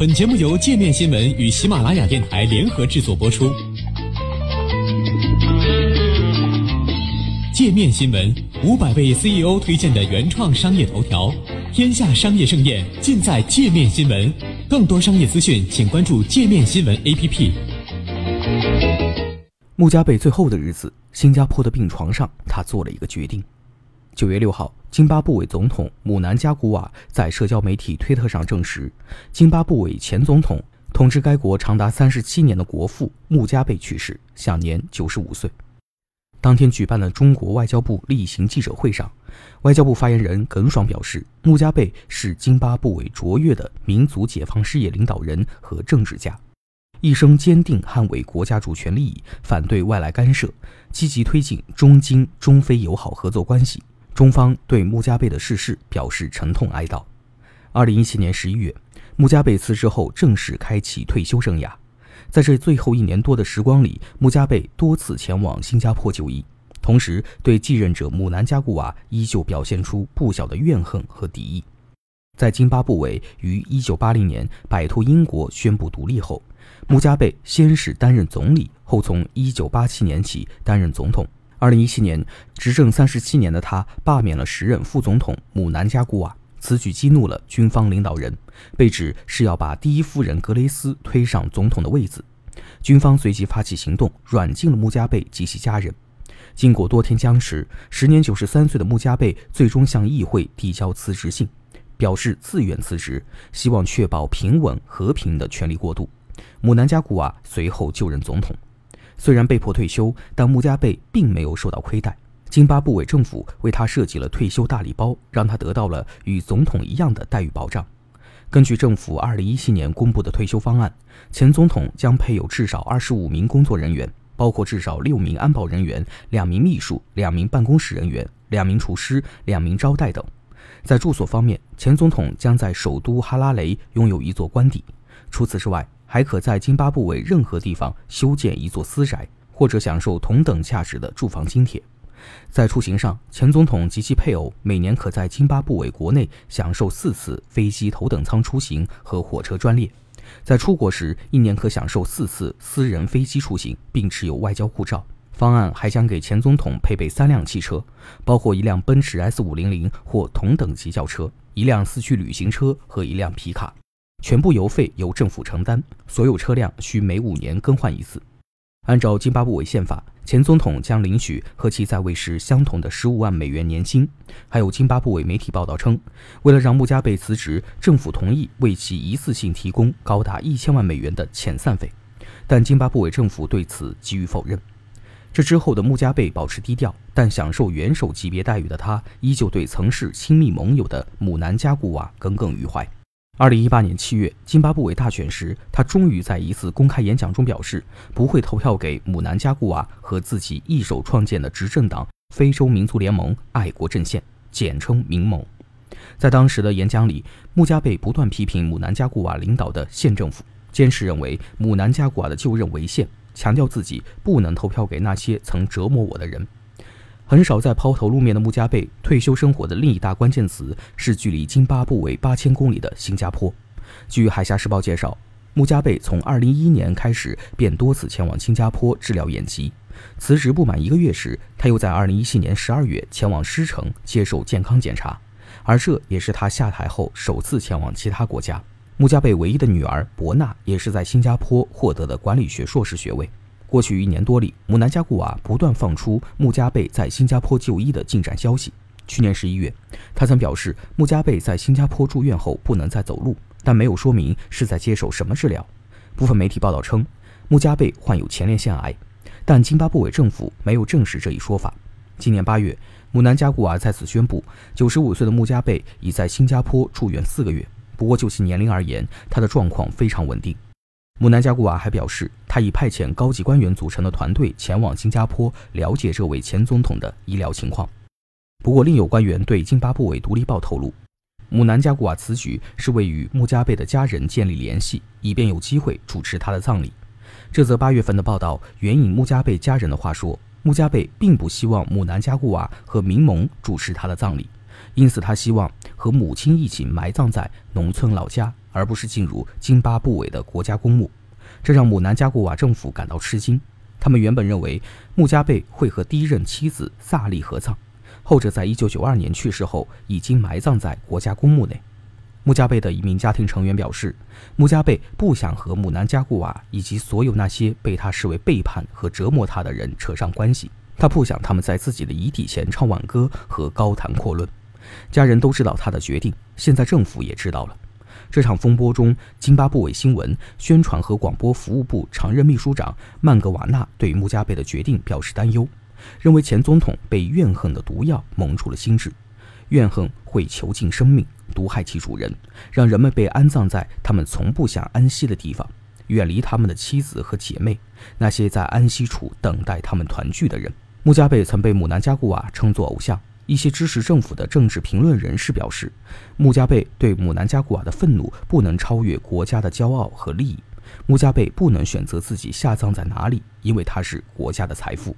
本节目由界面新闻与喜马拉雅电台联合制作播出。界面新闻五百位 CEO 推荐的原创商业头条，天下商业盛宴尽在界面新闻。更多商业资讯，请关注界面新闻 APP。穆加贝最后的日子，新加坡的病床上，他做了一个决定。九月六号，津巴布韦总统姆南加古瓦在社交媒体推特上证实，津巴布韦前总统、统治该国长达三十七年的国父穆加贝去世，享年九十五岁。当天举办的中国外交部例行记者会上，外交部发言人耿爽表示，穆加贝是津巴布韦卓越的民族解放事业领导人和政治家，一生坚定捍卫国家主权利益，反对外来干涉，积极推进中津、中非友好合作关系。中方对穆加贝的逝世表示沉痛哀悼。二零一七年十一月，穆加贝辞职后正式开启退休生涯。在这最后一年多的时光里，穆加贝多次前往新加坡就医，同时对继任者姆南加古瓦依旧表现出不小的怨恨和敌意。在津巴布韦于1980年摆脱英国宣布独立后，穆加贝先是担任总理，后从1987年起担任总统。2017年，执政37年的他罢免了时任副总统姆南加古瓦。此举激怒了军方领导人，被指是要把第一夫人格雷斯推上总统的位子。军方随即发起行动，软禁了穆加贝及其家人。经过多天僵持，时年九十三岁的穆加贝最终向议会递交辞职信，表示自愿辞职，希望确保平稳和平的权力过渡。姆南加古瓦随后就任总统，虽然被迫退休，但穆加贝并没有受到亏待。津巴布韦政府为他设计了退休大礼包，让他得到了与总统一样的待遇保障。根据政府2017年公布的退休方案，前总统将配有至少25名工作人员，包括至少6名安保人员、2名秘书、2名办公室人员、2名厨师、2名招待等。在住所方面，前总统将在首都哈拉雷拥有一座官邸，除此之外，还可在津巴布韦任何地方修建一座私宅，或者享受同等价值的住房津贴。在出行上，前总统及其配偶每年可在津巴布韦国内享受四次飞机头等舱出行和火车专列；在出国时，一年可享受四次私人飞机出行，并持有外交护照。方案还将给前总统配备三辆汽车，包括一辆奔驰 S500 或同等级轿车、一辆四驱旅行车和一辆皮卡，全部油费由政府承担，所有车辆需每五年更换一次。按照津巴布韦宪法，前总统将领取和其在位时相同的十五万美元年薪。还有津巴布韦媒体报道称，为了让穆加贝辞职，政府同意为其一次性提供高达一千万美元的遣散费，但津巴布韦政府对此给予否认。这之后的穆加贝保持低调，但享受元首级别待遇的他，依旧对曾是亲密盟友的姆南加古瓦耿耿于怀。二零一八年七月，津巴布韦大选时，他终于在一次公开演讲中表示不会投票给姆南加古瓦和自己一手创建的执政党非洲民族联盟爱国阵线（简称民盟）。在当时的演讲里，穆加贝不断批评姆南加古瓦领导的县政府，坚持认为姆南加古瓦的就任违宪，强调自己不能投票给那些曾折磨我的人。很少在抛头露面的穆加贝退休生活的另一大关键词是距离津巴布韦八千公里的新加坡。据《海峡时报》介绍，穆加贝从2011年开始便多次前往新加坡治疗眼疾。辞职不满一个月时，他又在2017年12月前往狮城接受健康检查，而这也是他下台后首次前往其他国家。穆加贝唯一的女儿博纳也是在新加坡获得的管理学硕士学位。过去一年多里，姆南加古瓦不断放出穆加贝在新加坡就医的进展消息。去年十一月，他曾表示穆加贝在新加坡住院后不能再走路，但没有说明是在接受什么治疗。部分媒体报道称，穆加贝患有前列腺癌，但津巴布韦政府没有证实这一说法。今年八月，姆南加古瓦再次宣布，九十五岁的穆加贝已在新加坡住院四个月。不过就其年龄而言，他的状况非常稳定。姆南加古瓦还表示，他已派遣高级官员组成的团队前往新加坡了解这位前总统的医疗情况。不过，另有官员对津巴布韦独立报透露，姆南加古瓦此举是为与穆加贝的家人建立联系，以便有机会主持他的葬礼。这则八月份的报道援引穆加贝家人的话说，穆加贝并不希望姆南加古瓦和民盟主持他的葬礼，因此他希望和母亲一起埋葬在农村老家。而不是进入津巴布韦的国家公墓，这让姆南加古瓦政府感到吃惊。他们原本认为穆加贝会和第一任妻子萨利合葬，后者在一九九二年去世后已经埋葬在国家公墓内。穆加贝的一名家庭成员表示，穆加贝不想和姆南加古瓦以及所有那些被他视为背叛和折磨他的人扯上关系。他不想他们在自己的遗体前唱挽歌和高谈阔论。家人都知道他的决定，现在政府也知道了。这场风波中，津巴布韦新闻宣传和广播服务部常任秘书长曼格瓦纳对穆加贝的决定表示担忧，认为前总统被怨恨的毒药蒙住了心智，怨恨会囚禁生命，毒害其主人，让人们被安葬在他们从不想安息的地方，远离他们的妻子和姐妹，那些在安息处等待他们团聚的人。穆加贝曾被姆南加古瓦称作偶像。一些支持政府的政治评论人士表示，穆加贝对姆南加古瓦的愤怒不能超越国家的骄傲和利益。穆加贝不能选择自己下葬在哪里，因为他是国家的财富。